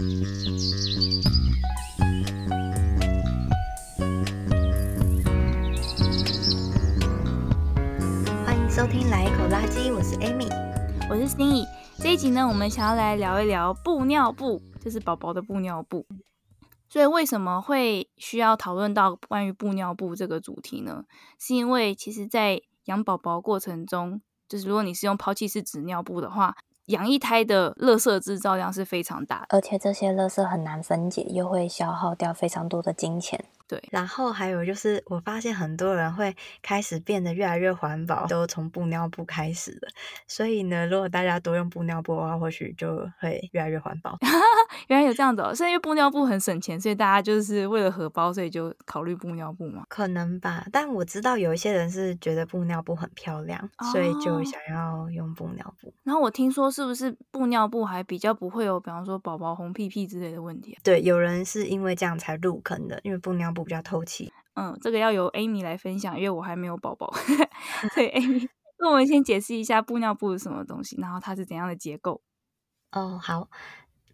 欢迎收听《来一口垃圾》，我是 Amy，我是心怡。这一集呢，我们想要来聊一聊布尿布，就是宝宝的布尿布。所以为什么会需要讨论到关于布尿布这个主题呢？是因为其实，在养宝宝过程中，就是如果你是用抛弃式纸尿布的话，养一胎的垃圾制造量是非常大，而且这些垃圾很难分解，又会消耗掉非常多的金钱。对，然后还有就是，我发现很多人会开始变得越来越环保，都从布尿布开始的。所以呢，如果大家多用布尿布的话，或许就会越来越环保。原来有这样子哦，是因为布尿布很省钱，所以大家就是为了荷包，所以就考虑布尿布嘛？可能吧。但我知道有一些人是觉得布尿布很漂亮，哦、所以就想要用布尿布。然后我听说，是不是布尿布还比较不会有，比方说宝宝红屁屁之类的问题？对，有人是因为这样才入坑的，因为布尿布。比较透气，嗯，这个要由 Amy 来分享，因为我还没有宝宝。所以，Amy，那我们先解释一下布尿布是什么东西，然后它是怎样的结构。哦，好，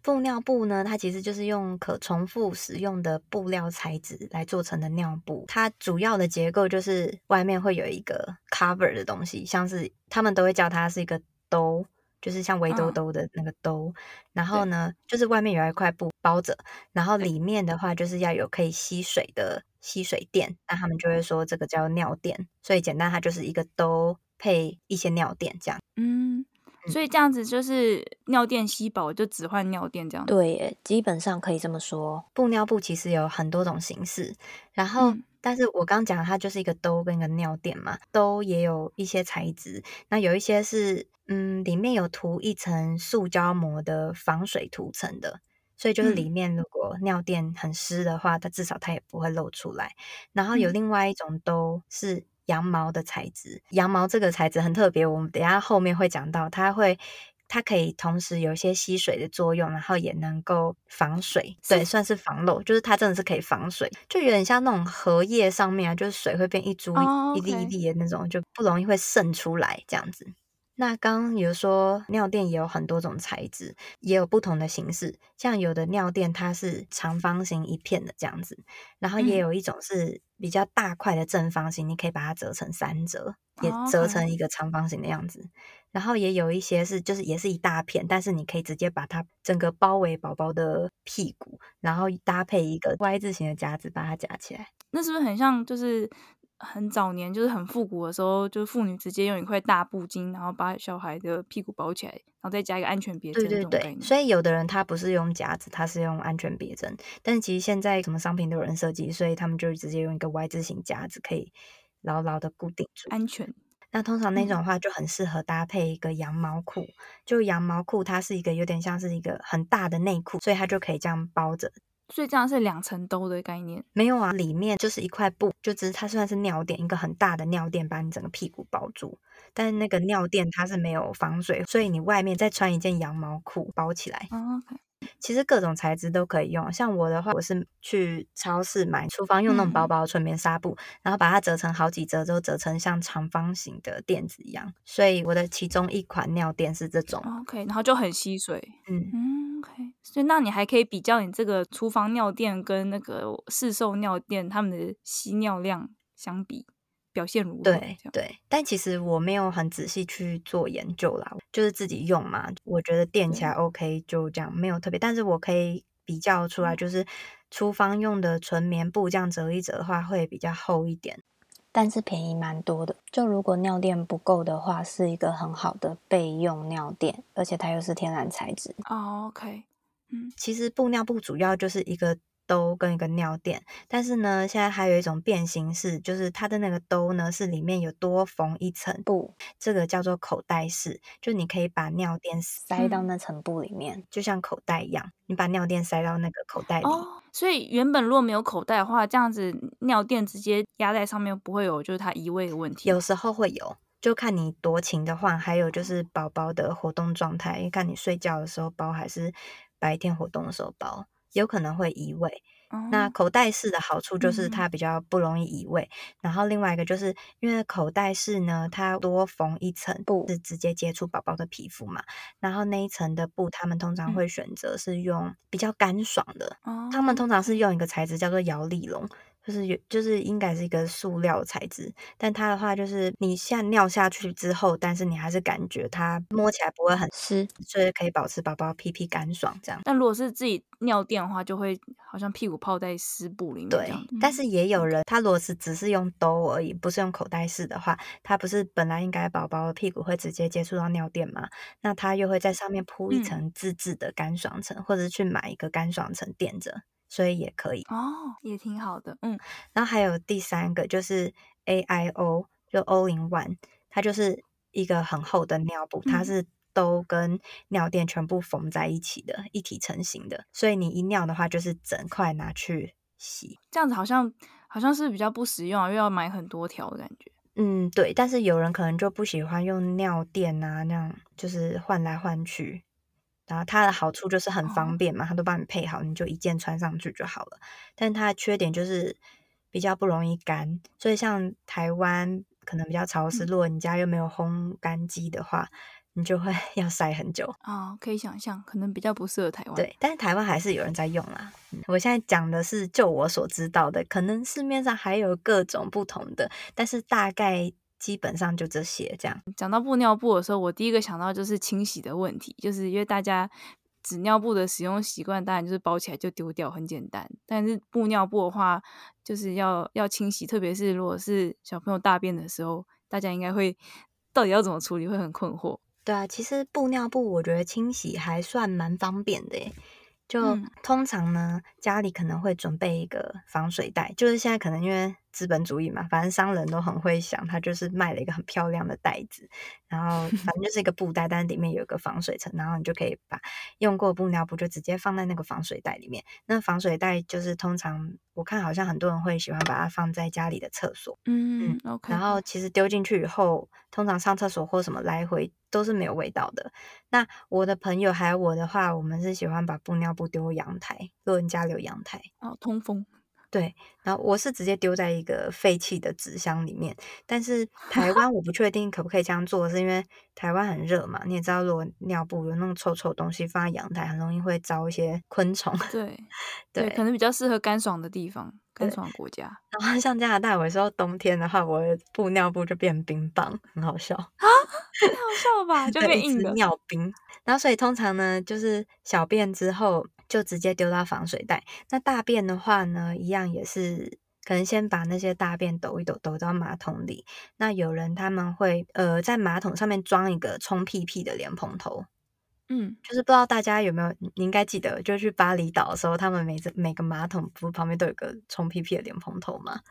布尿布呢，它其实就是用可重复使用的布料材质来做成的尿布。它主要的结构就是外面会有一个 cover 的东西，像是他们都会叫它是一个兜。就是像围兜兜的那个兜，嗯、然后呢，就是外面有一块布包着，然后里面的话就是要有可以吸水的吸水垫，那他们就会说这个叫尿垫。所以简单，它就是一个兜配一些尿垫这样。嗯，所以这样子就是尿垫吸饱就只换尿垫这样。对，基本上可以这么说。布尿布其实有很多种形式，然后。嗯但是我刚讲它就是一个兜跟一个尿垫嘛，兜也有一些材质，那有一些是嗯里面有涂一层塑胶膜的防水涂层的，所以就是里面如果尿垫很湿的话，它至少它也不会露出来。然后有另外一种兜是羊毛的材质，羊毛这个材质很特别，我们等一下后面会讲到，它会。它可以同时有一些吸水的作用，然后也能够防水，对，算是防漏，就是它真的是可以防水，就有点像那种荷叶上面啊，就是水会变一珠一粒一粒的那种，就不容易会渗出来这样子。那刚刚有说尿垫也有很多种材质，也有不同的形式，像有的尿垫它是长方形一片的这样子，然后也有一种是比较大块的正方形，你可以把它折成三折，也折成一个长方形的样子。然后也有一些是，就是也是一大片，但是你可以直接把它整个包围宝宝的屁股，然后搭配一个 Y 字形的夹子把它夹起来。那是不是很像，就是很早年，就是很复古的时候，就是妇女直接用一块大布巾，然后把小孩的屁股包起来，然后再加一个安全别针。对对对。所以有的人他不是用夹子，他是用安全别针。但是其实现在什么商品都有人设计，所以他们就直接用一个 Y 字形夹子，可以牢牢的固定住，安全。那通常那种的话就很适合搭配一个羊毛裤，嗯、就羊毛裤它是一个有点像是一个很大的内裤，所以它就可以这样包着。所以这样是两层兜的概念？没有啊，里面就是一块布，就只是它算是尿垫，一个很大的尿垫把你整个屁股包住。但是那个尿垫它是没有防水，所以你外面再穿一件羊毛裤包起来。哦其实各种材质都可以用，像我的话，我是去超市买厨房用那种薄薄的纯棉纱布，嗯、然后把它折成好几折，都折成像长方形的垫子一样。所以我的其中一款尿垫是这种，OK，然后就很吸水，嗯嗯，OK。所以那你还可以比较你这个厨房尿垫跟那个市售尿垫它们的吸尿量相比。表现如何？对对，但其实我没有很仔细去做研究啦，就是自己用嘛。我觉得垫起来 OK，就这样，没有特别。但是我可以比较出来，就是厨房用的纯棉布这样折一折的话，会比较厚一点，但是便宜蛮多的。就如果尿垫不够的话，是一个很好的备用尿垫，而且它又是天然材质。哦，OK，嗯，其实布尿布主要就是一个。兜跟一个尿垫，但是呢，现在还有一种变形式，就是它的那个兜呢是里面有多缝一层布，这个叫做口袋式，就你可以把尿垫塞到那层布里面，嗯、就像口袋一样，你把尿垫塞到那个口袋里。哦，所以原本如果没有口袋的话，这样子尿垫直接压在上面不会有就是它移位的问题。有时候会有，就看你多勤的话，还有就是宝宝的活动状态，看你睡觉的时候包还是白天活动的时候包。有可能会移位。那口袋式的好处就是它比较不容易移位，嗯、然后另外一个就是因为口袋式呢，它多缝一层布是直接接触宝宝的皮肤嘛，然后那一层的布他们通常会选择是用比较干爽的，嗯、他们通常是用一个材质叫做摇粒绒。就是有，就是应该是一个塑料材质，但它的话就是你现在尿下去之后，但是你还是感觉它摸起来不会很湿，所以可以保持宝宝屁屁干爽这样。但如果是自己尿垫的话，就会好像屁股泡在湿布里面。对，但是也有人，他如果是只是用兜而已，不是用口袋式的话，他不是本来应该宝宝的屁股会直接接触到尿垫吗？那他又会在上面铺一层自制的干爽层，嗯、或者是去买一个干爽层垫着。所以也可以哦，也挺好的，嗯。然后还有第三个就是 A I O，就 All in One，它就是一个很厚的尿布，它是都跟尿垫全部缝在一起的，嗯、一体成型的。所以你一尿的话，就是整块拿去洗。这样子好像好像是比较不实用啊，又要买很多条的感觉。嗯，对。但是有人可能就不喜欢用尿垫啊，那样就是换来换去。然后它的好处就是很方便嘛，它都帮你配好，你就一件穿上去就好了。但它的缺点就是比较不容易干，所以像台湾可能比较潮湿，如果你家又没有烘干机的话，你就会 要晒很久。哦，可以想象，可能比较不适合台湾。对，但是台湾还是有人在用啦。我现在讲的是就我所知道的，可能市面上还有各种不同的，但是大概。基本上就这些，这样。讲到布尿布的时候，我第一个想到就是清洗的问题，就是因为大家纸尿布的使用习惯，当然就是包起来就丢掉，很简单。但是布尿布的话，就是要要清洗，特别是如果是小朋友大便的时候，大家应该会到底要怎么处理，会很困惑。对啊，其实布尿布我觉得清洗还算蛮方便的耶，就、嗯、通常呢，家里可能会准备一个防水袋，就是现在可能因为。资本主义嘛，反正商人都很会想，他就是卖了一个很漂亮的袋子，然后 反正就是一个布袋，但是里面有一个防水层，然后你就可以把用过布尿布就直接放在那个防水袋里面。那防水袋就是通常我看好像很多人会喜欢把它放在家里的厕所，嗯嗯，OK。然后其实丢进去以后，通常上厕所或什么来回都是没有味道的。那我的朋友还有我的话，我们是喜欢把布尿布丢阳台，如果你家里有阳台，哦，通风。对，然后我是直接丢在一个废弃的纸箱里面，但是台湾我不确定可不可以这样做，是因为台湾很热嘛，你也知道，如果尿布有那种臭臭东西放在阳台，很容易会招一些昆虫。对，对，可能比较适合干爽的地方，干爽的国家。然后像加拿大，有时候冬天的话，我的布尿布就变冰棒，很好笑啊，太好笑了吧，就变硬的尿冰。然后所以通常呢，就是小便之后。就直接丢到防水袋。那大便的话呢，一样也是可能先把那些大便抖一抖，抖到马桶里。那有人他们会呃在马桶上面装一个冲屁屁的莲蓬头，嗯，就是不知道大家有没有，你应该记得，就去巴厘岛的时候，他们每次每个马桶不旁边都有个冲屁屁的莲蓬头吗？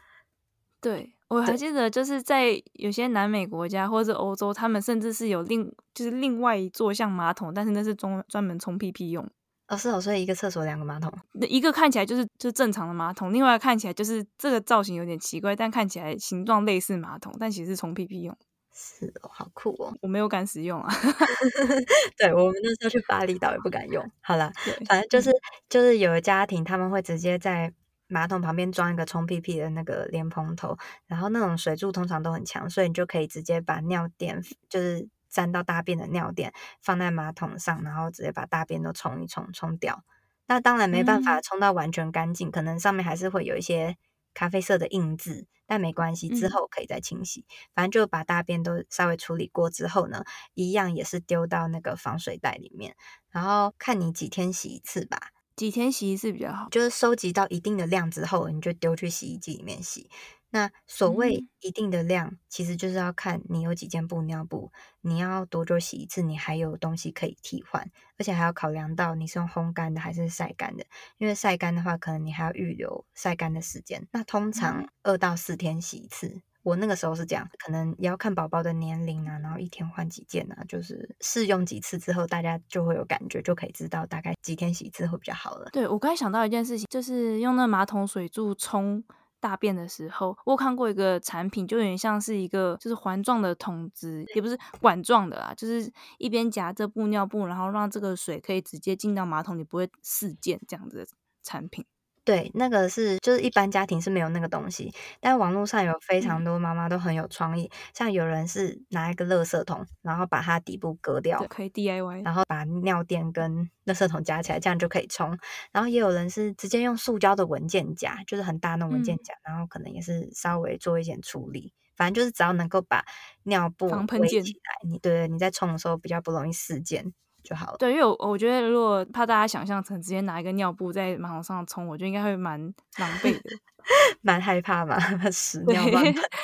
对，我还记得，就是在有些南美国家或者是欧洲，他们甚至是有另就是另外一座像马桶，但是那是专专门冲屁屁用。哦，是哦，所以一个厕所两个马桶，一个看起来就是就是正常的马桶，另外看起来就是这个造型有点奇怪，但看起来形状类似马桶，但其实是冲屁屁用。是哦，好酷哦，我没有敢使用啊。对，我们那时候去巴厘岛也不敢用。好了，反正就是就是有的家庭他们会直接在马桶旁边装一个冲屁屁的那个莲蓬头，然后那种水柱通常都很强，所以你就可以直接把尿垫就是。沾到大便的尿垫放在马桶上，然后直接把大便都冲一冲，冲掉。那当然没办法冲到完全干净，嗯、可能上面还是会有一些咖啡色的印子，但没关系，之后可以再清洗。嗯、反正就把大便都稍微处理过之后呢，一样也是丢到那个防水袋里面，然后看你几天洗一次吧。几天洗一次比较好，就是收集到一定的量之后，你就丢去洗衣机里面洗。那所谓一定的量，嗯、其实就是要看你有几件布尿布，你要多久洗一次，你还有东西可以替换，而且还要考量到你是用烘干的还是晒干的，因为晒干的话，可能你还要预留晒干的时间。那通常二到四天洗一次，嗯、我那个时候是这样，可能也要看宝宝的年龄啊，然后一天换几件啊，就是试用几次之后，大家就会有感觉，就可以知道大概几天洗一次会比较好了。对，我刚才想到一件事情，就是用那马桶水柱冲。大便的时候，我看过一个产品，就有点像是一个就是环状的桶子，也不是管状的啦，就是一边夹着布尿布，然后让这个水可以直接进到马桶里，不会四溅这样子的。产品。对，那个是就是一般家庭是没有那个东西，但网络上有非常多妈妈都很有创意，嗯、像有人是拿一个垃圾桶，然后把它底部割掉，可以 DIY，然后把尿垫跟垃圾桶夹起来，这样就可以冲。然后也有人是直接用塑胶的文件夹，就是很大那种文件夹，嗯、然后可能也是稍微做一点处理，反正就是只要能够把尿布围起来，你对对，你在冲的时候比较不容易事件。就好了。对，因为我我觉得，如果怕大家想象成直接拿一个尿布在马桶上冲，我觉得应该会蛮狼狈的，蛮害怕嘛，屎尿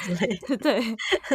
之类的。对，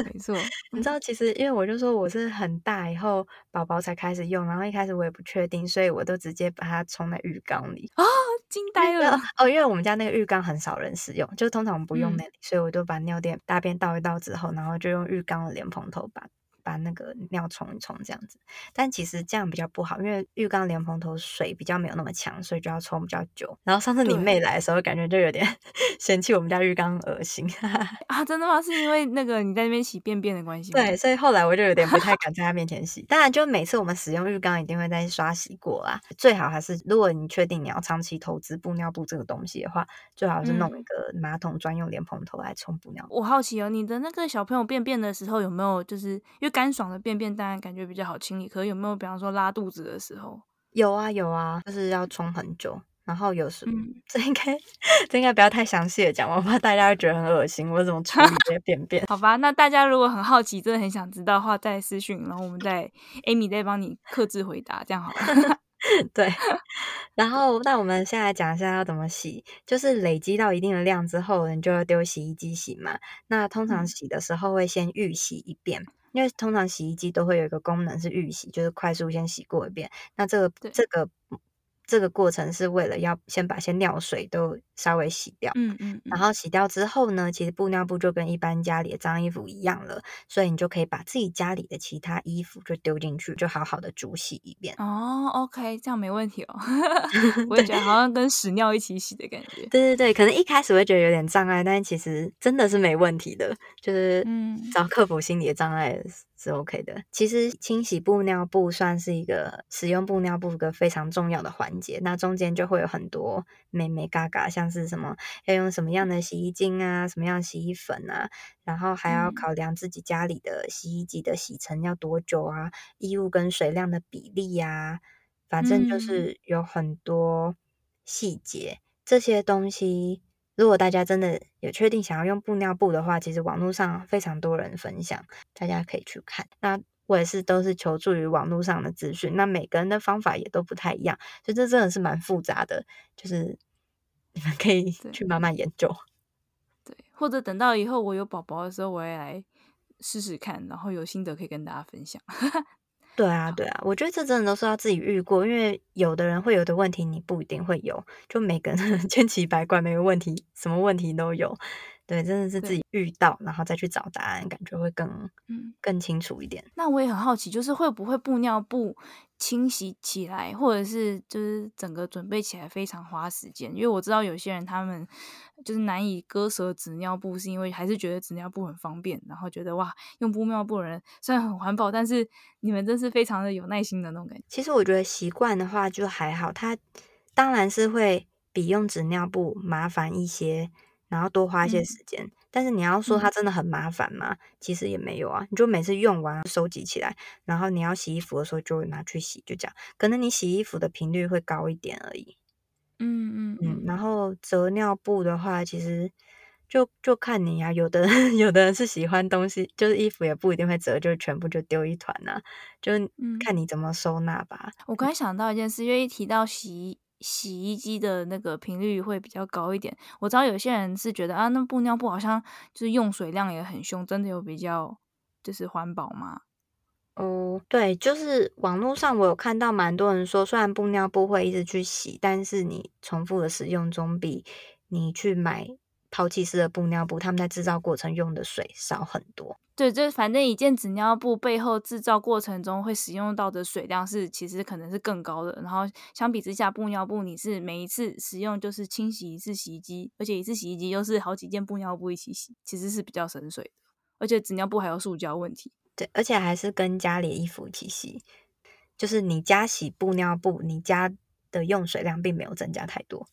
没错。你知道，其实因为我就说我是很大以后宝宝才开始用，然后一开始我也不确定，所以我都直接把它冲在浴缸里啊，惊呆了哦！因为我们家那个浴缸很少人使用，就通常我们不用那里，嗯、所以我就把尿垫大便倒一倒之后，然后就用浴缸的莲蓬头把。把那个尿冲一冲，这样子，但其实这样比较不好，因为浴缸莲蓬头水比较没有那么强，所以就要冲比较久。然后上次你妹来的时候，感觉就有点 嫌弃我们家浴缸恶心 啊！真的吗？是因为那个你在那边洗便便的关系？对，所以后来我就有点不太敢在她面前洗。当然，就每次我们使用浴缸一定会再刷洗过啦。最好还是如果你确定你要长期投资布尿布这个东西的话，最好是弄一个马桶专用莲蓬头来冲布尿布。我好奇哦，你的那个小朋友便便的时候有没有就是因为干爽的便便当然感觉比较好清理，可是有没有比方说拉肚子的时候？有啊有啊，就是要冲很久，然后有时 这应该这应该不要太详细的讲，我怕大家会觉得很恶心。我怎么处理这些便便？好吧，那大家如果很好奇，真的很想知道的话，再私讯，然后我们再 Amy 再帮你克制回答，这样好了。对，然后那我们现在讲一下要怎么洗，就是累积到一定的量之后，你就要丢洗衣机洗嘛。那通常洗的时候会先预洗一遍。因为通常洗衣机都会有一个功能是预洗，就是快速先洗过一遍。那这个这个。这个过程是为了要先把些尿水都稍微洗掉，嗯嗯，嗯然后洗掉之后呢，其实布尿布就跟一般家里的脏衣服一样了，所以你就可以把自己家里的其他衣服就丢进去，就好好的煮洗一遍。哦，OK，这样没问题哦。我也觉得好像跟屎尿一起洗的感觉。对对对，可能一开始会觉得有点障碍，但其实真的是没问题的，就是嗯，只要克服心理的障碍。是 OK 的。其实清洗布尿布算是一个使用布尿布一个非常重要的环节。那中间就会有很多眉眉嘎嘎，像是什么要用什么样的洗衣精啊，什么样的洗衣粉啊，然后还要考量自己家里的洗衣机的洗程要多久啊，衣物跟水量的比例呀、啊，反正就是有很多细节。嗯、这些东西，如果大家真的有确定想要用布尿布的话，其实网络上非常多人分享，大家可以去看。那我也是都是求助于网络上的资讯，那每个人的方法也都不太一样，所以这真的是蛮复杂的，就是你们可以去慢慢研究。对，对，或者等到以后我有宝宝的时候，我也来试试看，然后有心得可以跟大家分享。对啊，对啊，我觉得这真的都是要自己遇过，因为有的人会有的问题，你不一定会有，就每个人 千奇百怪，每个问题什么问题都有。对，真的是自己遇到，然后再去找答案，感觉会更嗯更清楚一点。那我也很好奇，就是会不会布尿布清洗起来，或者是就是整个准备起来非常花时间？因为我知道有些人他们就是难以割舍纸尿布，是因为还是觉得纸尿布很方便，然后觉得哇，用布尿布的人虽然很环保，但是你们真是非常的有耐心的那种感觉。其实我觉得习惯的话就还好，它当然是会比用纸尿布麻烦一些。然后多花一些时间，嗯、但是你要说它真的很麻烦吗？嗯、其实也没有啊，你就每次用完收集起来，然后你要洗衣服的时候就拿去洗，就这样。可能你洗衣服的频率会高一点而已。嗯嗯嗯。然后折尿布的话，其实就就看你啊，有的 有的人是喜欢东西，就是衣服也不一定会折，就全部就丢一团呐、啊，就看你怎么收纳吧。我刚才想到一件事，因为一提到洗。洗衣机的那个频率会比较高一点。我知道有些人是觉得啊，那布尿布好像就是用水量也很凶，真的有比较就是环保吗？哦，对，就是网络上我有看到蛮多人说，虽然布尿布会一直去洗，但是你重复的使用总比你去买抛弃式的布尿布，他们在制造过程用的水少很多。对，就是反正一件纸尿布背后制造过程中会使用到的水量是其实可能是更高的。然后相比之下，布尿布你是每一次使用就是清洗一次洗衣机，而且一次洗衣机又是好几件布尿布一起洗，其实是比较省水的。而且纸尿布还有塑胶问题，对，而且还是跟家里的衣服一起洗，就是你家洗布尿布，你家的用水量并没有增加太多。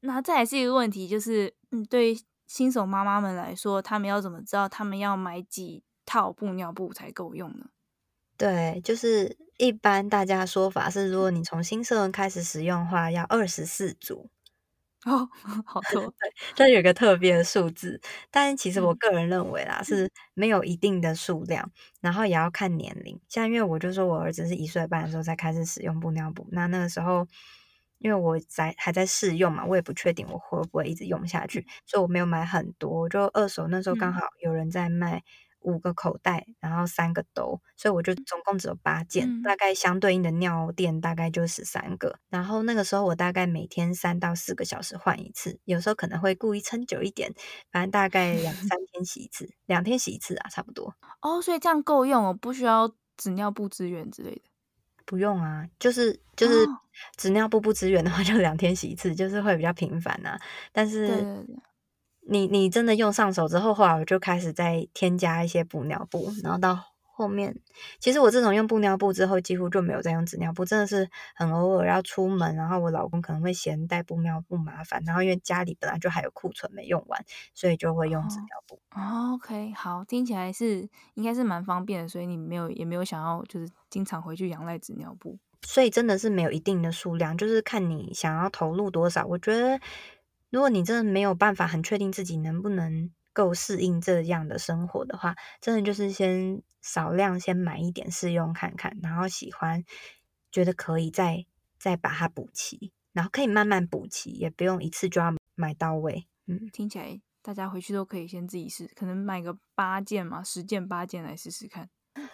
那再来是一个问题，就是嗯，对于新手妈妈们来说，他们要怎么知道他们要买几套布尿布才够用呢？对，就是一般大家的说法是，如果你从新生儿开始使用的话，要二十四组。哦，好多。对，这有个特别的数字，但其实我个人认为啦，嗯、是没有一定的数量，然后也要看年龄。像因为我就说我儿子是一岁半的时候才开始使用布尿布，那那个时候因为我在还在试用嘛，我也不确定我会不会一直用下去，所以我没有买很多，就二手那时候刚好有人在卖。五个口袋，然后三个兜，所以我就总共只有八件，嗯、大概相对应的尿垫大概就十三个。然后那个时候我大概每天三到四个小时换一次，有时候可能会故意撑久一点，反正大概两三 天洗一次，两天洗一次啊，差不多。哦，所以这样够用哦，不需要纸尿布资源之类的。不用啊，就是就是纸尿布不支援的话，就两天洗一次，就是会比较频繁啊。但是。对对对你你真的用上手之后，后来我就开始再添加一些补尿布，然后到后面，其实我自从用布尿布之后，几乎就没有再用纸尿布，真的是很偶尔要出门，然后我老公可能会嫌带布尿布麻烦，然后因为家里本来就还有库存没用完，所以就会用纸尿布。哦，OK，好，听起来是应该是蛮方便的，所以你没有也没有想要就是经常回去仰赖纸尿布，所以真的是没有一定的数量，就是看你想要投入多少，我觉得。如果你真的没有办法很确定自己能不能够适应这样的生活的话，真的就是先少量先买一点试用看看，然后喜欢觉得可以再再把它补齐，然后可以慢慢补齐，也不用一次就要买到位。嗯，听起来大家回去都可以先自己试，可能买个八件嘛，十件八件来试试看。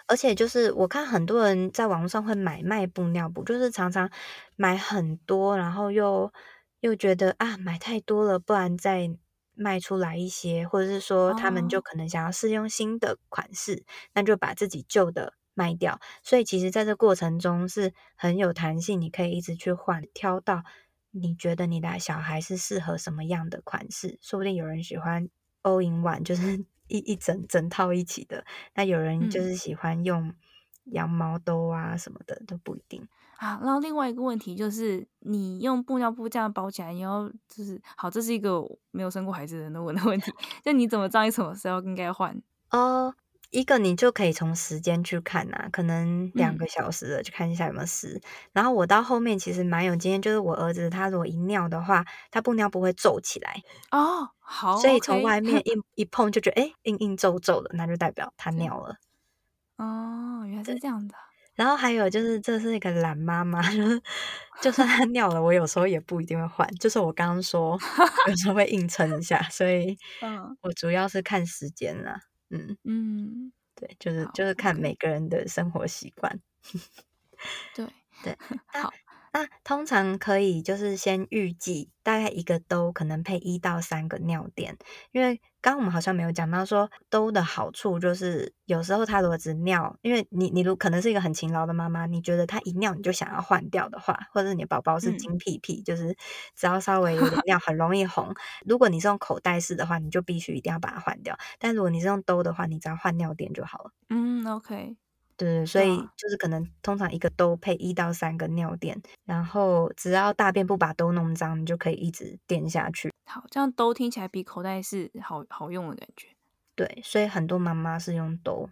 而且就是我看很多人在网络上会买卖布尿布，就是常常买很多，然后又。又觉得啊，买太多了，不然再卖出来一些，或者是说他们就可能想要试用新的款式，哦、那就把自己旧的卖掉。所以其实在这过程中是很有弹性，你可以一直去换，挑到你觉得你的小孩是适合什么样的款式。说不定有人喜欢 all in one，就是 一一整整套一起的，那有人就是喜欢用羊毛兜啊什么的，都不一定。啊，然后另外一个问题就是，你用布尿布这样包起来，你要就是好，这是一个没有生过孩子的人都问的问题，就你怎么知道你什么时候应该换？哦，一个你就可以从时间去看呐、啊，可能两个小时的去看一下有没有湿。嗯、然后我到后面其实蛮有经验，就是我儿子他如果一尿的话，他布尿布会皱起来哦，好，所以从外面 一一碰就觉得哎，硬硬皱皱的，那就代表他尿了。哦，原来是这样的。然后还有就是，这是一个懒妈妈，就是就算她 尿了，我有时候也不一定会换。就是我刚刚说，有时候会硬撑一下，所以 我主要是看时间啦。嗯嗯，对，就是就是看每个人的生活习惯。对对，好。那通常可以就是先预计大概一个兜可能配一到三个尿垫，因为刚刚我们好像没有讲到说兜的好处就是有时候他如果只尿，因为你你如可能是一个很勤劳的妈妈，你觉得他一尿你就想要换掉的话，或者是你的宝宝是金屁屁，嗯、就是只要稍微有点 尿很容易红，如果你是用口袋式的话，你就必须一定要把它换掉。但如果你是用兜的话，你只要换尿垫就好了。嗯，OK。对，所以就是可能通常一个兜配一到三个尿垫，然后只要大便不把兜弄脏，你就可以一直垫下去。好，这样兜听起来比口袋是好好用的感觉。对，所以很多妈妈是用兜。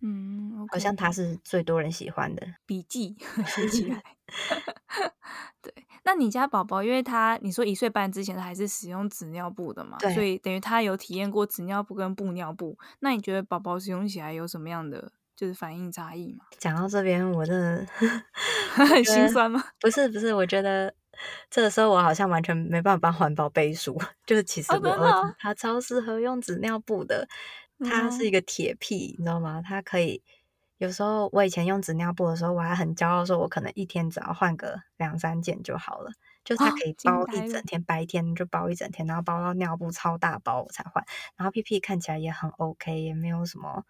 嗯，okay. 好像它是最多人喜欢的笔记 写起来。对，那你家宝宝，因为他你说一岁半之前他还是使用纸尿布的嘛，对，所以等于他有体验过纸尿布跟布尿布。那你觉得宝宝使用起来有什么样的？就是反应差异嘛。讲到这边，我真的 很心酸吗？不是不是，我觉得这个时候我好像完全没办法帮环保背书。就是其实我儿子他超适合用纸尿布的，他是一个铁屁，你知道吗？他可以有时候我以前用纸尿布的时候，我还很骄傲说，我可能一天只要换个两三件就好了。就它可以包一整天，白天就包一整天，然后包到尿布超大包我才换，然后屁屁看起来也很 OK，也没有什么。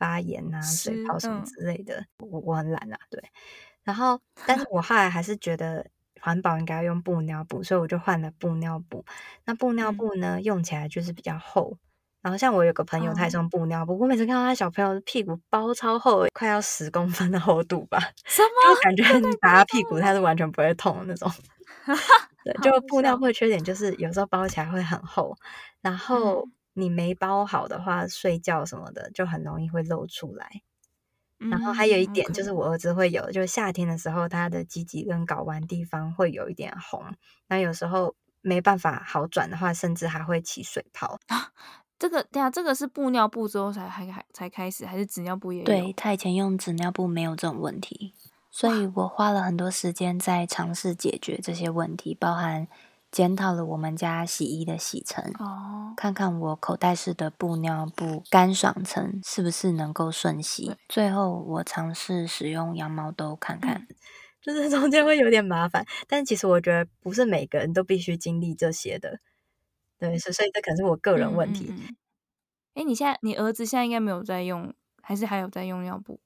发炎啊，水泡什么之类的，嗯、我我很懒啊，对。然后，但是我后来还是觉得环保应该要用布尿布，所以我就换了布尿布。那布尿布呢，嗯、用起来就是比较厚。然后，像我有个朋友，他也是用布尿布，哦、我每次看到他小朋友的屁股包超厚，快要十公分的厚度吧，什么？就感觉你打他屁股，他是完全不会痛的那种。对，就布尿布的缺点就是有时候包起来会很厚，然后你没包好的话，睡觉什么的就很容易会露出来。然后还有一点就是我儿子会有，就是夏天的时候他的鸡鸡跟睾丸地方会有一点红，那有时候没办法好转的话，甚至还会起水泡。啊，这个对啊，这个是布尿布之后才还还才开始，还是纸尿布也有？对，他以前用纸尿布没有这种问题，所以我花了很多时间在尝试解决这些问题，包含。检讨了我们家洗衣的洗层，哦，看看我口袋式的布尿布干爽层是不是能够顺洗。最后我尝试使用羊毛兜看看，嗯，就是中间会有点麻烦，但其实我觉得不是每个人都必须经历这些的，对，所以这可能是我个人问题。哎，嗯嗯欸，你现在你儿子现在应该没有在用，还是还有在用尿布？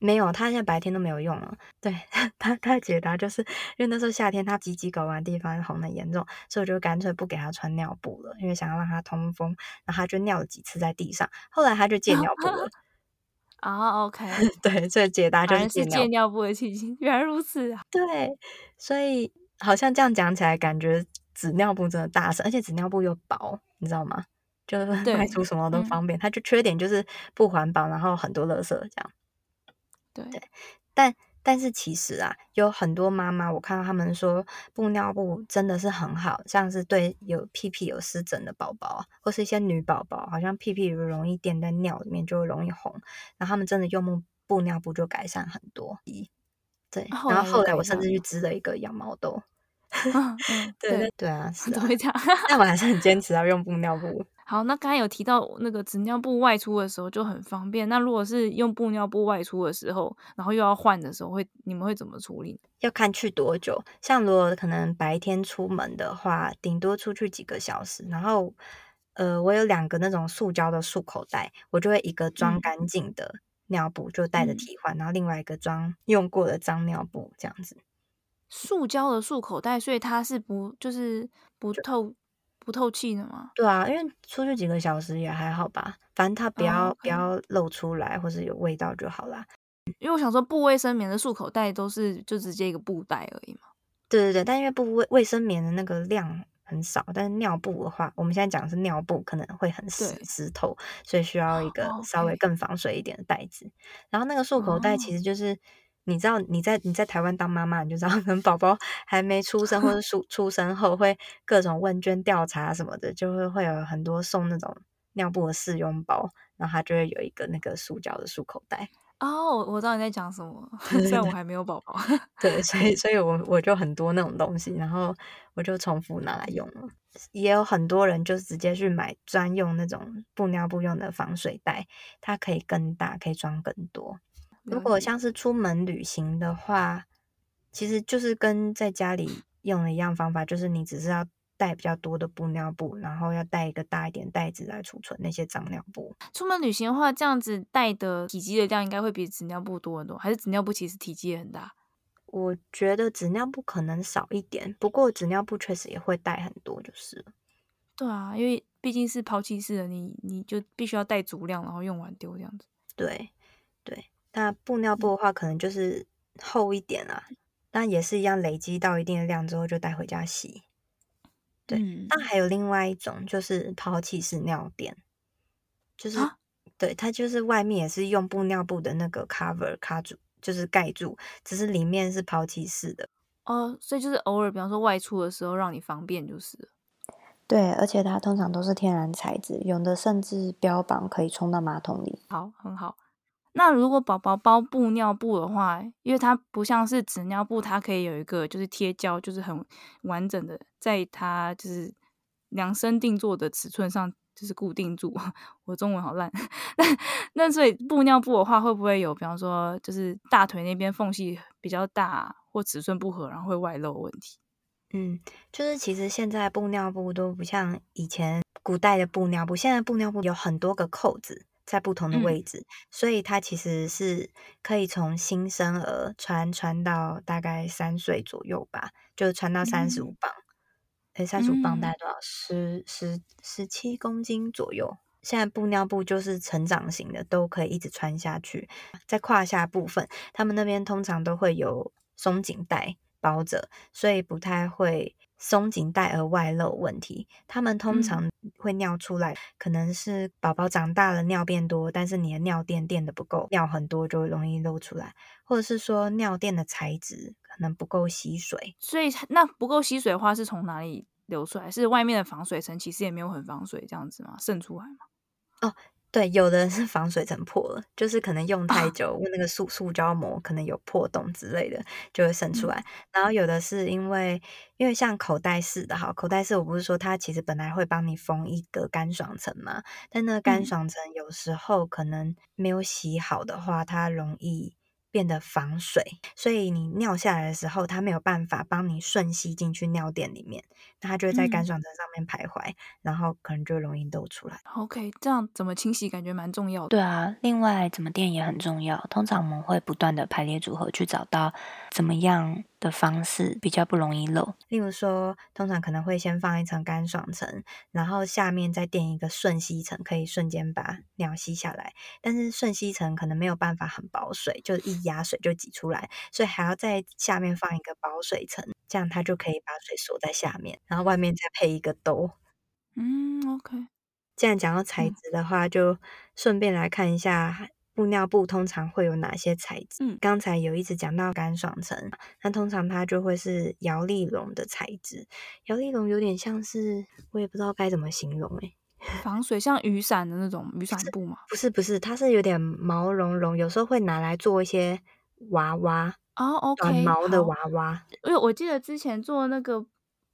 没有，他现在白天都没有用了。对 他，他的解答就是因为那时候夏天他鸡鸡睾丸地方红的严重，所以我就干脆不给他穿尿布了，因为想要让他通风。然后他就尿了几次在地上，后来他就戒尿布了。啊、oh,，OK，对，所以解答就是戒尿，布的情形。原来如此啊！对，所以好像这样讲起来，感觉纸尿布真的大神，而且纸尿布又薄，你知道吗？就 是外出什么都方便。它就缺点就是不环保，然后很多垃圾这样。对，对，但但是其实啊，有很多妈妈，我看到他们说布尿布真的是很好，像是对有屁屁有湿疹的宝宝，或是一些女宝宝，好像屁屁容易垫在尿里面就会容易红，然后他们真的用布布尿布就改善很多。对，然后后来我甚至去织了一个羊毛兜。嗯、对对对啊，是怎么会这样？但我还是很坚持要用布尿布。好，那刚才有提到那个纸尿布外出的时候就很方便。那如果是用布尿布外出的时候，然后又要换的时候，会你们会怎么处理？要看去多久。像如果可能白天出门的话，顶多出去几个小时。然后，呃，我有两个那种塑胶的束口袋，我就会一个装干净的尿布就带着替换，嗯，然后另外一个装用过的脏尿布这样子。塑胶的束口袋，所以它是不就是不透。不透气的吗？对啊，因为出去几个小时也还好吧，反正它不要、oh, okay. 不要露出来或是有味道就好啦。因为我想说，布卫生棉的束口袋都是就直接一个布袋而已嘛。对对对，但因为布卫卫生棉的那个量很少，但是尿布的话，我们现在讲的是尿布，可能会很湿湿透，所以需要一个稍微更防水一点的袋子。Oh, okay. 然后那个束口袋其实就是。你知道你在你在台湾当妈妈，你就知道可能宝宝还没出生或者出出生后会各种问卷调查什么的，就会会有很多送那种尿布的试用包，然后它就会有一个那个塑胶的束口袋。哦，我知道你在讲什么，虽然我还没有宝宝。对，所以所以我我就很多那种东西，然后我就重复拿来用了。也有很多人就直接去买专用那种布尿布用的防水袋，它可以更大，可以装更多。如果像是出门旅行的话，其实就是跟在家里用的一样方法，就是你只是要带比较多的布尿布，然后要带一个大一点袋子来储存那些脏尿布。出门旅行的话，这样子带的体积的量应该会比纸尿布多很多，还是纸尿布其实体积也很大？我觉得纸尿布可能少一点，不过纸尿布确实也会带很多，就是。对啊，因为毕竟是抛弃式的，你你就必须要带足量，然后用完丢这样子。对，对。那布尿布的话，可能就是厚一点啊，那也是一样，累积到一定的量之后就带回家洗。对，那、嗯、还有另外一种就是抛弃式尿垫，就是、啊、对，它就是外面也是用布尿布的那个 cover 卡住，就是盖住，只是里面是抛弃式的。哦，所以就是偶尔，比方说外出的时候让你方便就是。对，而且它通常都是天然材质，有的甚至标榜可以冲到马桶里。好，很好。那如果宝宝包布尿布的话，因为它不像是纸尿布，它可以有一个就是贴胶，就是很完整的，在它就是量身定做的尺寸上就是固定住。我中文好烂。那那所以布尿布的话，会不会有比方说就是大腿那边缝隙比较大或尺寸不合，然后会外露问题？嗯，就是其实现在布尿布都不像以前古代的布尿布，现在布尿布有很多个扣子。在不同的位置，嗯，所以它其实是可以从新生儿穿穿到大概三岁左右吧，就穿到三十五磅。诶，三十五磅大概多少？十十十七公斤左右。现在布尿布就是成长型的，都可以一直穿下去。在胯下部分，他们那边通常都会有松紧带包着，所以不太会松紧带而外露问题，他们通常会尿出来，嗯、可能是宝宝长大了尿变多，但是你的尿垫垫的不够，尿很多就会容易漏出来，或者是说尿垫的材质可能不够吸水。所以那不够吸水的话，是从哪里流出来？是外面的防水层其实也没有很防水，这样子吗？渗出来吗？哦。对，有的是防水层破了，就是可能用太久，哦那个塑塑胶膜可能有破洞之类的，就会渗出来。嗯、然后有的是因为，因为像口袋式的哈，口袋式我不是说它其实本来会帮你封一个干爽层嘛，但那个干爽层有时候可能没有洗好的话，它容易。变得防水，所以你尿下来的时候，它没有办法帮你瞬吸进去尿垫里面，那它就会在干爽层上面徘徊，嗯、然后可能就容易漏出来。OK，这样怎么清洗感觉蛮重要的。对啊，另外怎么垫也很重要。通常我们会不断的排列组合去找到怎么样的方式比较不容易漏。例如说，通常可能会先放一层干爽层，然后下面再垫一个瞬吸层，可以瞬间把尿吸下来。但是瞬吸层可能没有办法很保水，就一压水就挤出来，所以还要在下面放一个保水层，这样它就可以把水锁在下面，然后外面再配一个兜。嗯，OK。既然讲到材质的话，嗯、就顺便来看一下布尿布通常会有哪些材质。嗯，刚才有一直讲到干爽层，那通常它就会是摇粒绒的材质。摇粒绒有点像是，我也不知道该怎么形容诶、欸 防水像雨伞的那种雨伞布吗？不是不是，它是有点毛茸茸，有时候会拿来做一些娃娃哦，OK，短毛的娃娃。因为我记得之前做那个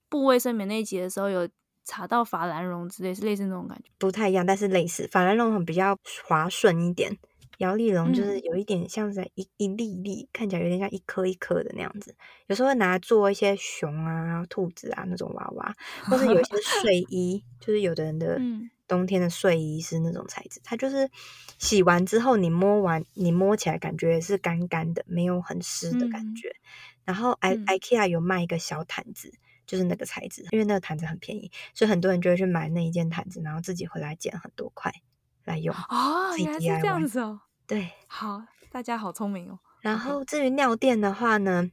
布卫生棉那一集的时候，有查到法兰绒之类，是类似那种感觉，不太一样，但是类似。法兰绒很比较滑顺一点。摇粒绒就是有一点像是一、嗯、一粒粒，看起来有点像一颗一颗的那样子。有时候会拿来做一些熊啊、兔子啊那种娃娃，或是有一些睡 衣，就是有的人的冬天的睡衣是那种材质。它就是洗完之后，你摸完，你摸起来感觉是干干的，没有很湿的感觉。嗯、然后 I、嗯、IKEA 有卖一个小毯子，就是那个材质，因为那个毯子很便宜，所以很多人就会去买那一件毯子，然后自己回来剪很多块来用。哦，原来是这样子哦。对，好，大家好聪明哦。然后至于尿垫的话呢，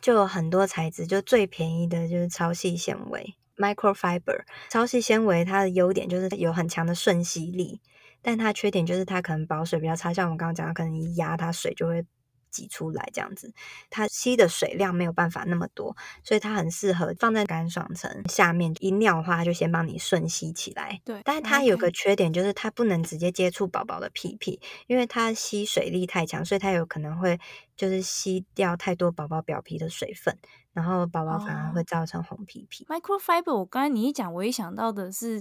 就有很多材质，就最便宜的就是超细纤维 （microfiber）。超细纤维它的优点就是有很强的瞬吸力，但它缺点就是它可能保水比较差，像我们刚刚讲的，可能一压它水就会。挤出来这样子，它吸的水量没有办法那么多，所以它很适合放在干爽层下面。一尿的话，它就先帮你顺吸起来。对，但是它有个缺点，就是它不能直接接触宝宝的屁屁，因为它吸水力太强，所以它有可能会就是吸掉太多宝宝表皮的水分，然后宝宝反而会造成红屁屁。Oh, Microfiber，我刚才你一讲，我一想到的是，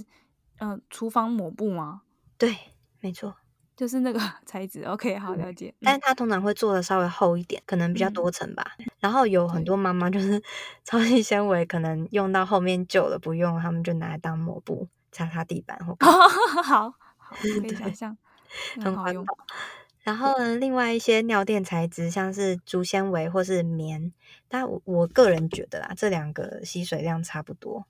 嗯、呃，厨房抹布吗？对，没错。就是那个 材质，OK，好了解。但是它通常会做的稍微厚一点，可能比较多层吧。嗯、然后有很多妈妈就是 超细纤维，可能用到后面旧了不用，他们就拿来当抹布擦擦地板或。好好，可以想象，很好用。然后呢，另外一些尿垫材质，像是竹纤维或是棉，但我我个人觉得啦，这两个吸水量差不多。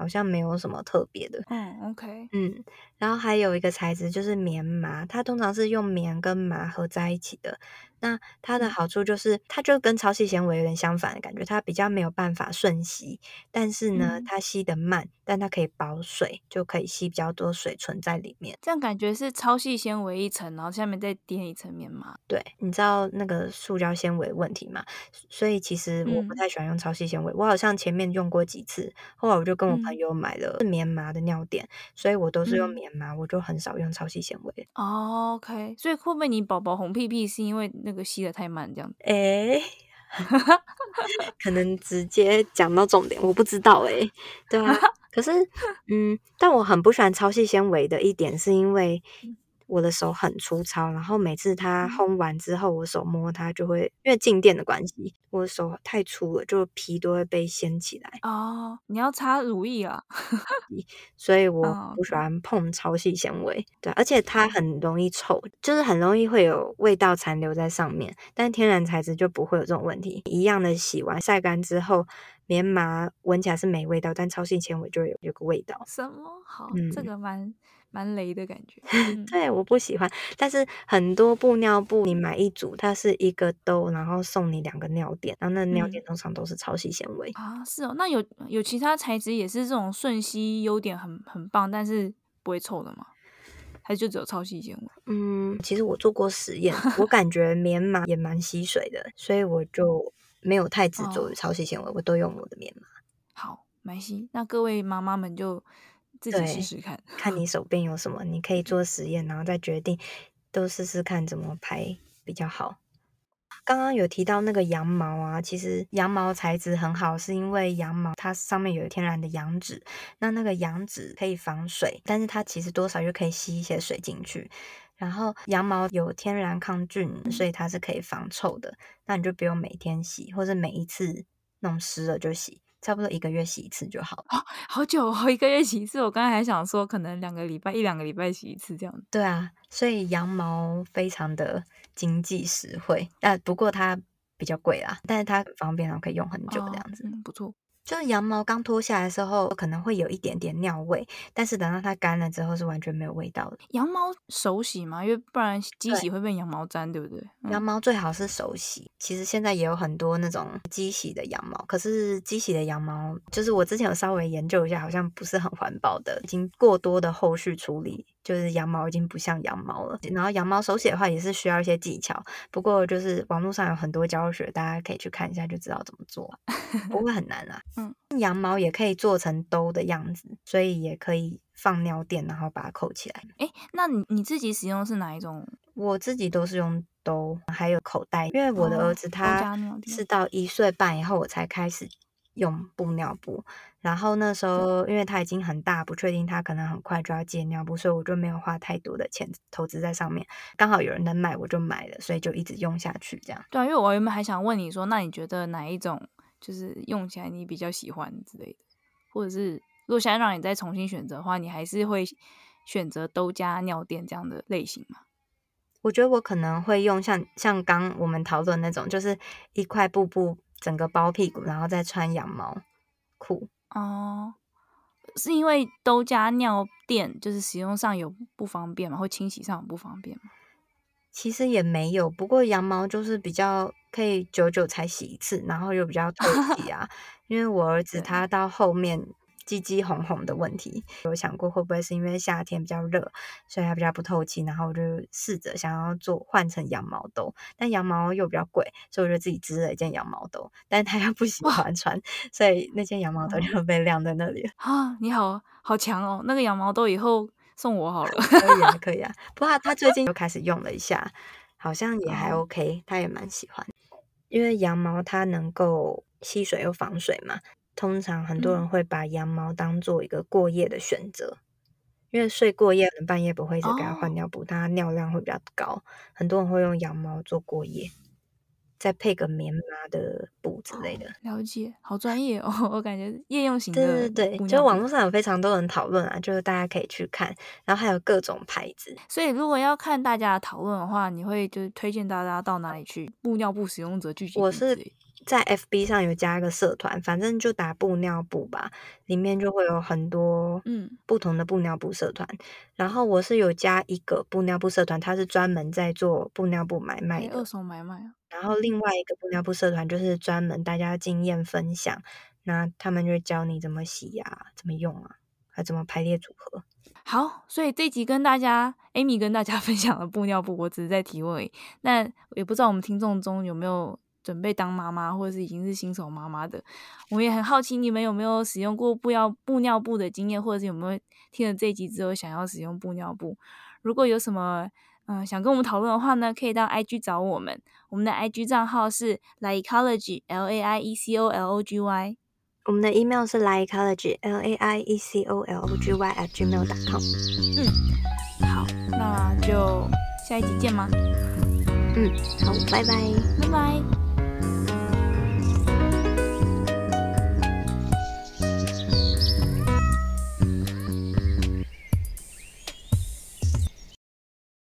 好像没有什么特别的。嗯，OK，嗯，然后还有一个材质就是棉麻，它通常是用棉跟麻合在一起的。那它的好处就是，它就跟超细纤维有点相反的感觉，它比较没有办法瞬吸，但是呢，嗯、它吸得慢，但它可以保水，就可以吸比较多水存在里面。这样感觉是超细纤维一层，然后下面再垫一层棉麻。对，你知道那个塑胶纤维问题嘛？所以其实我不太喜欢用超细纤维。嗯、我好像前面用过几次，后来我就跟我朋友买了棉麻的尿垫，所以我都是用棉麻，嗯、我就很少用超细纤维。哦，OK，所以会不会你宝宝红屁屁是因为？那个吸的太慢，这样子。哎、欸，可能直接讲到重点，我不知道哎、欸。对啊，可是，嗯，但我很不喜欢超细纤维的一点，是因为。我的手很粗糙，然后每次它烘完之后，我手摸它就会，因为静电的关系，我的手太粗了，就皮都会被掀起来。哦，你要擦乳液啊，所以我不喜欢碰超细纤维。对，而且它很容易臭，就是很容易会有味道残留在上面。但天然材质就不会有这种问题，一样的洗完晒干之后。棉麻闻起来是没味道，但超细纤维就有有个味道。什么？好，嗯、这个蛮蛮雷的感觉。对，我不喜欢。但是很多布尿布，你买一组，它是一个兜，然后送你两个尿垫，然后那尿垫通常都是超细纤维、嗯、啊。是哦，那有有其他材质也是这种瞬吸优点很很棒，但是不会臭的吗？还就只有超细纤维？嗯，其实我做过实验，我感觉棉麻也蛮吸水的，所以我就没有太执着于超细纤维，哦、我都用我的棉麻。好，没事。那各位妈妈们就自己试试看，看你手边有什么，你可以做实验，然后再决定，都试试看怎么排比较好。刚刚有提到那个羊毛啊，其实羊毛材质很好，是因为羊毛它上面有天然的羊脂，那那个羊脂可以防水，但是它其实多少又可以吸一些水进去。然后羊毛有天然抗菌，所以它是可以防臭的。那你就不用每天洗，或者每一次弄湿了就洗。差不多一个月洗一次就好了。哦，好久哦，一个月洗一次。我刚才还想说，可能两个礼拜，一两个礼拜洗一次这样。对啊，所以羊毛非常的经济实惠，但不过它比较贵啦，但是它很方便，然后可以用很久这样子。哦，嗯，不错。就是羊毛刚脱下来的时候，可能会有一点点尿味，但是等到它干了之后，是完全没有味道的。羊毛手洗吗？因为不然机洗会被羊毛毡，对，对不对？嗯、羊毛最好是手洗。其实现在也有很多那种机洗的羊毛，可是机洗的羊毛，就是我之前有稍微研究一下，好像不是很环保的，已经过多的后续处理。就是羊毛已经不像羊毛了，然后羊毛手写的话也是需要一些技巧，不过就是网络上有很多教学，大家可以去看一下就知道怎么做，不会很难啦。嗯，羊毛也可以做成兜的样子，所以也可以放尿垫，然后把它扣起来。哎、欸，那你你自己使用是哪一种？我自己都是用兜，还有口袋，因为我的儿子他是到一岁半以后我才开始。用布尿布，然后那时候因为他已经很大，不确定他可能很快就要戒尿布，所以我就没有花太多的钱投资在上面。刚好有人能买，我就买了，所以就一直用下去这样。对啊，因为我原本还想问你说，那你觉得哪一种就是用起来你比较喜欢之类的，或者是如果现在让你再重新选择的话，你还是会选择都加尿垫这样的类型吗？我觉得我可能会用像像刚我们讨论那种，就是一块布布。整个包屁股，然后再穿羊毛裤哦，是因为都加尿垫，就是使用上有不方便嘛？或清洗上有不方便嘛？其实也没有，不过羊毛就是比较可以久久才洗一次，然后又比较透气啊。因为我儿子他到后面。鸡鸡红红的问题，有想过会不会是因为夏天比较热，所以它比较不透气，然后我就试着想要做换成羊毛兜，但羊毛又比较贵，所以我就自己织了一件羊毛兜，但他又不喜欢穿，所以那件羊毛兜就被晾在那里了。啊，你好好强哦！那个羊毛兜以后送我好了，可以啊，可以啊。不过他最近又开始用了一下，好像也还 OK，他也蛮喜欢，因为羊毛它能够吸水又防水嘛。通常很多人会把羊毛当做一个过夜的选择，嗯、因为睡过夜，半夜不会一直给他换尿布，它、哦、尿量会比较高。很多人会用羊毛做过夜，再配个棉麻的布之类的。哦、了解，好专业哦！我感觉夜用型的。对对对，就网络上有非常多人讨论啊，就是大家可以去看，然后还有各种牌子。所以如果要看大家的讨论的话，你会就是推荐大家到哪里去？布尿布使用者聚集。我是。在 FB 上有加一个社团，反正就打布尿布吧，里面就会有很多嗯不同的布尿布社团。嗯、然后我是有加一个布尿布社团，它是专门在做布尿布买卖的，二手买卖啊。然后另外一个布尿布社团就是专门大家经验分享，那他们就教你怎么洗呀、啊，怎么用啊，还怎么排列组合。好，所以这集跟大家 Amy 跟大家 分享了布尿布，我只是在提问而已。那也不知道我们听众中有没有。准备当妈妈，或者是已经是新手妈妈的，我也很好奇你们有没有使用过布尿布尿布的经验，或者是有没有听了这一集之后想要使用布尿布？如果有什么嗯、呃、想跟我们讨论的话呢，可以到 IG 找我们，我们的 IG 账号是 laiecology l a i e c o l o g y，我们的 email 是 laiecology l a i e c o l o g y at gmail dot com。嗯，好，那就下一集见吗？嗯，好，拜拜，拜拜。